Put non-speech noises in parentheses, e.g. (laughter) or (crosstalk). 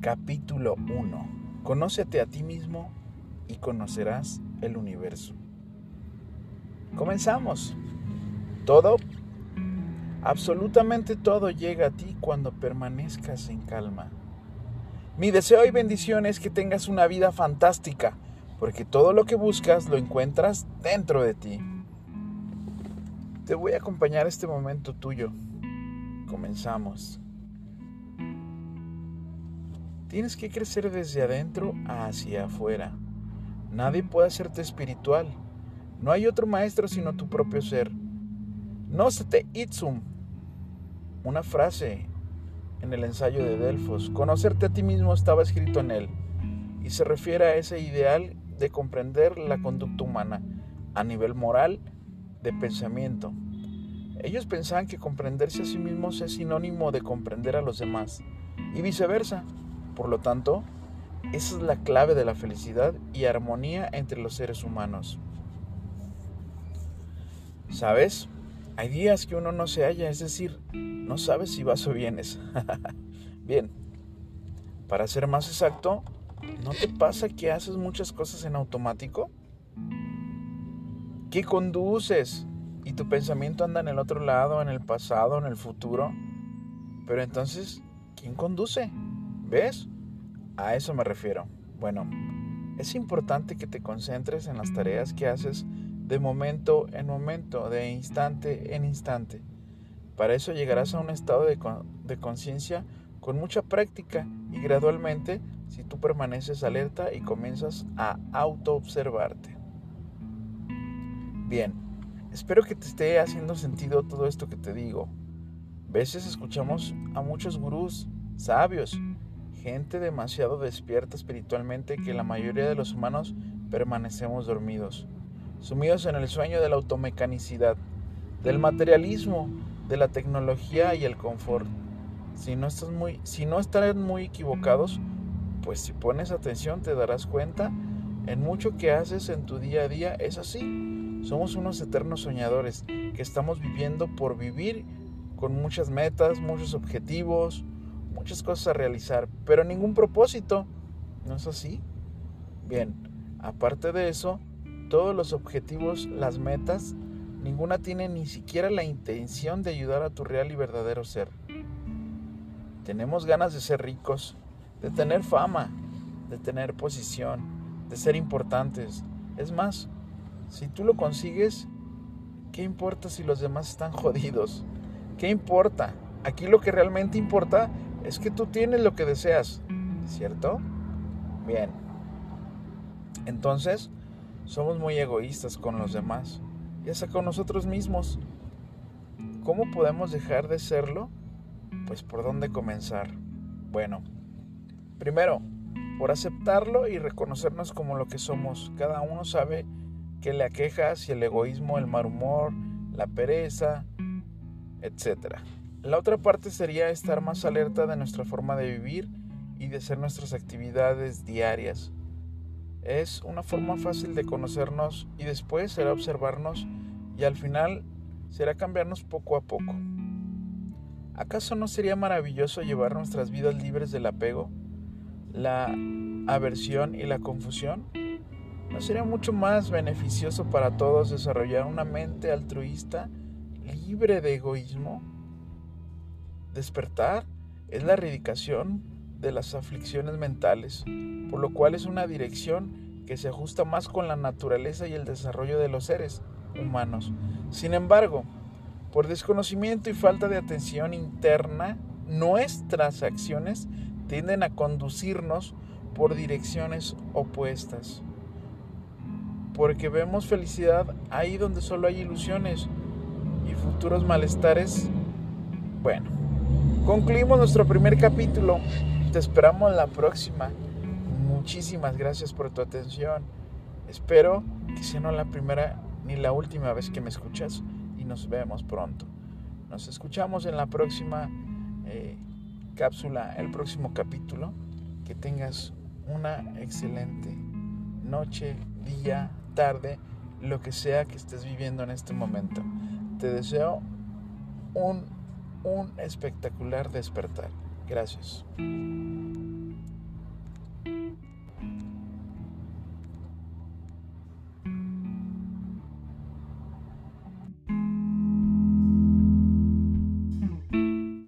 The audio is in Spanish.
Capítulo 1. Conócete a ti mismo y conocerás el universo. Comenzamos. Todo, absolutamente todo llega a ti cuando permanezcas en calma. Mi deseo y bendición es que tengas una vida fantástica, porque todo lo que buscas lo encuentras dentro de ti. Te voy a acompañar este momento tuyo. Comenzamos. Tienes que crecer desde adentro hacia afuera. Nadie puede hacerte espiritual. No hay otro maestro sino tu propio ser. No se te itzum. Una frase en el ensayo de Delfos. Conocerte a ti mismo estaba escrito en él. Y se refiere a ese ideal de comprender la conducta humana a nivel moral de pensamiento. Ellos pensaban que comprenderse a sí mismos es sinónimo de comprender a los demás y viceversa. Por lo tanto, esa es la clave de la felicidad y armonía entre los seres humanos. ¿Sabes? Hay días que uno no se halla, es decir, no sabes si vas o vienes. (laughs) Bien, para ser más exacto, ¿no te pasa que haces muchas cosas en automático? ¿Qué conduces? Y tu pensamiento anda en el otro lado, en el pasado, en el futuro. Pero entonces, ¿quién conduce? ¿Ves? A eso me refiero. Bueno, es importante que te concentres en las tareas que haces de momento en momento, de instante en instante. Para eso llegarás a un estado de, conciencia con mucha práctica y gradualmente si tú permaneces alerta y comienzas a auto-observarte. Bien, espero que te esté haciendo sentido todo esto que te digo. A veces escuchamos a muchos gurús sabios gente demasiado despierta espiritualmente que la mayoría de los humanos permanecemos dormidos, sumidos en el sueño de la automecanicidad, del materialismo, de la tecnología y el confort. Si no, estás muy, si no están muy equivocados, pues si pones atención te darás cuenta en mucho que haces en tu día a día es así. Somos unos eternos soñadores que estamos viviendo por vivir con muchas metas, muchos objetivos, muchas cosas a realizar, pero ningún propósito. ¿No es así? Bien, aparte de eso, todos los objetivos, las metas, ninguna tiene ni siquiera la intención de ayudar a tu real y verdadero ser. Tenemos ganas de ser ricos, de tener fama, de tener posición, de ser importantes. Es más, si tú lo consigues, ¿qué importa si los demás están (laughs) jodidos? ¿Qué importa? Aquí lo que realmente importa es que tú tienes lo que deseas, ¿cierto? Bien. Entonces, somos muy egoístas con los demás y hasta con nosotros mismos. ¿Cómo podemos dejar de serlo? Pues por dónde comenzar. Bueno, primero, por aceptarlo y reconocernos como lo que somos. Cada uno sabe que le aqueja si el egoísmo, el mal humor, la pereza, etcétera. La otra parte sería estar más alerta de nuestra forma de vivir y de hacer nuestras actividades diarias. Es una forma fácil de conocernos y después será observarnos y al final será cambiarnos poco a poco. ¿Acaso no sería maravilloso llevar nuestras vidas libres del apego, la aversión y la confusión? ¿No sería mucho más beneficioso para todos desarrollar una mente altruista libre de egoísmo? Despertar es la erradicación de las aflicciones mentales, por lo cual es una dirección que se ajusta más con la naturaleza y el desarrollo de los seres humanos. Sin embargo, por desconocimiento y falta de atención interna, nuestras acciones tienden a conducirnos por direcciones opuestas. Porque vemos felicidad ahí donde solo hay ilusiones y futuros malestares. Bueno, Concluimos nuestro primer capítulo. Te esperamos la próxima. Muchísimas gracias por tu atención. Espero que sea no la primera ni la última vez que me escuchas y nos vemos pronto. Nos escuchamos en la próxima eh, cápsula, el próximo capítulo. Que tengas una excelente noche, día, tarde, lo que sea que estés viviendo en este momento. Te deseo un un espectacular despertar. Gracias.